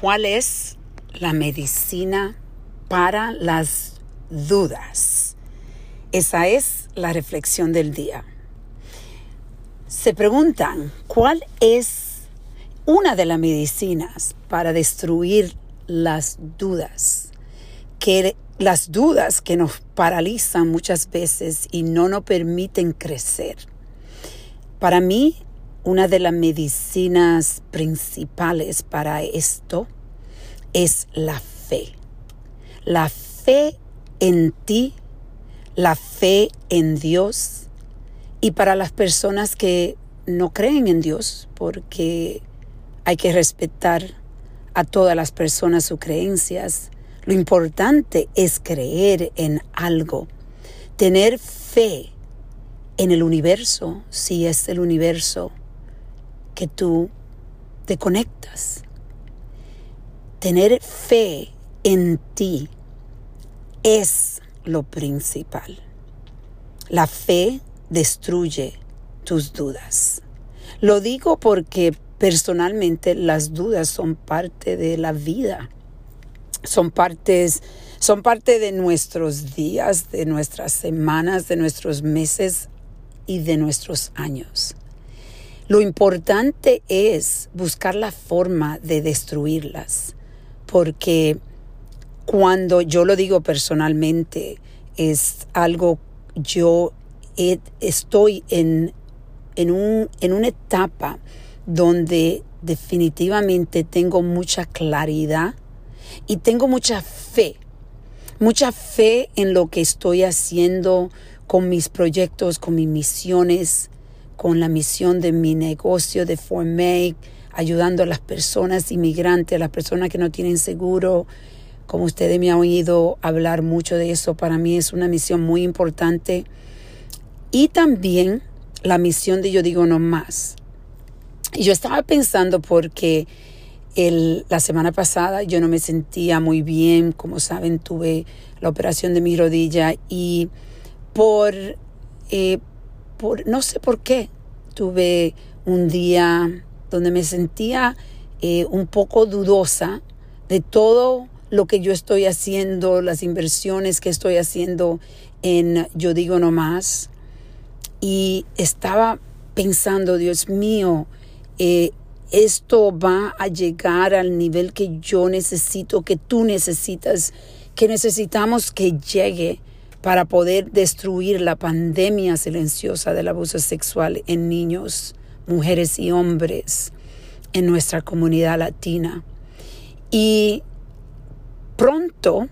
¿cuál es la medicina para las dudas? Esa es la reflexión del día. Se preguntan, ¿cuál es una de las medicinas para destruir las dudas? Que las dudas que nos paralizan muchas veces y no nos permiten crecer. Para mí, una de las medicinas principales para esto es la fe. La fe en ti, la fe en Dios. Y para las personas que no creen en Dios, porque hay que respetar a todas las personas sus creencias, lo importante es creer en algo, tener fe en el universo, si es el universo que tú te conectas. Tener fe en ti es lo principal. La fe destruye tus dudas. Lo digo porque personalmente las dudas son parte de la vida son partes, son parte de nuestros días, de nuestras semanas, de nuestros meses y de nuestros años. Lo importante es buscar la forma de destruirlas, porque cuando yo lo digo personalmente, es algo, yo estoy en, en, un, en una etapa donde definitivamente tengo mucha claridad y tengo mucha fe, mucha fe en lo que estoy haciendo con mis proyectos, con mis misiones, con la misión de mi negocio de Formake, ayudando a las personas inmigrantes, a las personas que no tienen seguro. Como ustedes me han oído hablar mucho de eso, para mí es una misión muy importante. Y también la misión de Yo Digo No Más. Y yo estaba pensando porque el, la semana pasada yo no me sentía muy bien, como saben, tuve la operación de mi rodilla y por, eh, por no sé por qué, tuve un día donde me sentía eh, un poco dudosa de todo lo que yo estoy haciendo, las inversiones que estoy haciendo en Yo digo no más. Y estaba pensando, Dios mío, eh, esto va a llegar al nivel que yo necesito, que tú necesitas, que necesitamos que llegue para poder destruir la pandemia silenciosa del abuso sexual en niños, mujeres y hombres en nuestra comunidad latina. Y pronto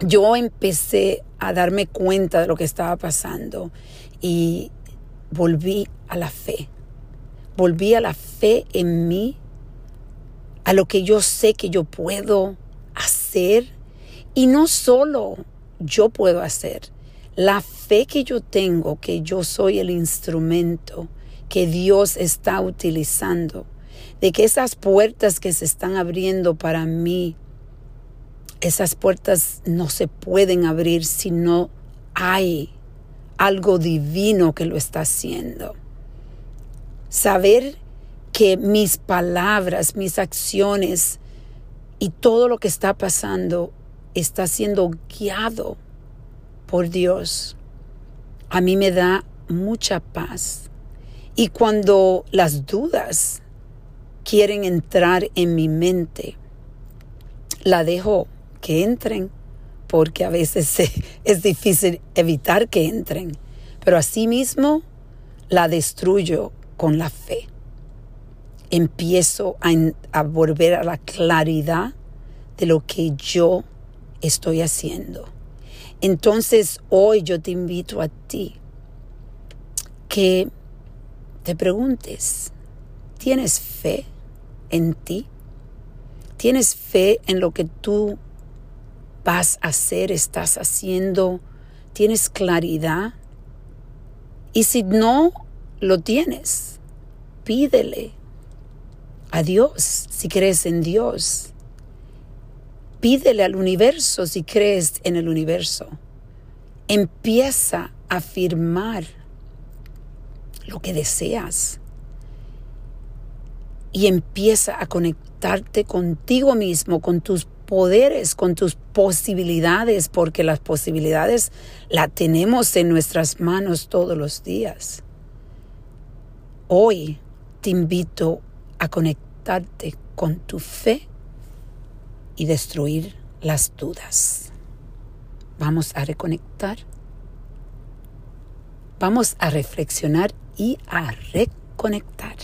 yo empecé a darme cuenta de lo que estaba pasando y volví a la fe volví a la fe en mí, a lo que yo sé que yo puedo hacer. Y no solo yo puedo hacer, la fe que yo tengo, que yo soy el instrumento que Dios está utilizando, de que esas puertas que se están abriendo para mí, esas puertas no se pueden abrir si no hay algo divino que lo está haciendo. Saber que mis palabras, mis acciones y todo lo que está pasando está siendo guiado por Dios, a mí me da mucha paz. Y cuando las dudas quieren entrar en mi mente, la dejo que entren, porque a veces es difícil evitar que entren, pero asimismo la destruyo con la fe. Empiezo a, volver a la claridad de lo que yo estoy haciendo. Entonces hoy yo te invito a ti que te preguntes, ¿tienes fe en ti? ¿Tienes fe en lo que tú vas a hacer, estás haciendo? ¿Tienes claridad? Y si no lo tienes. Pídele a Dios si crees en Dios. Pídele al universo si crees en el universo. Empieza a afirmar lo que deseas. y empieza a conectarte contigo mismo, con tus poderes, con tus posibilidades, porque las posibilidades las tenemos en nuestras manos todos los días. Hoy te invito a conectarte con tu fe y destruir las dudas. Vamos a reconectar. Vamos a reflexionar y a reconectar.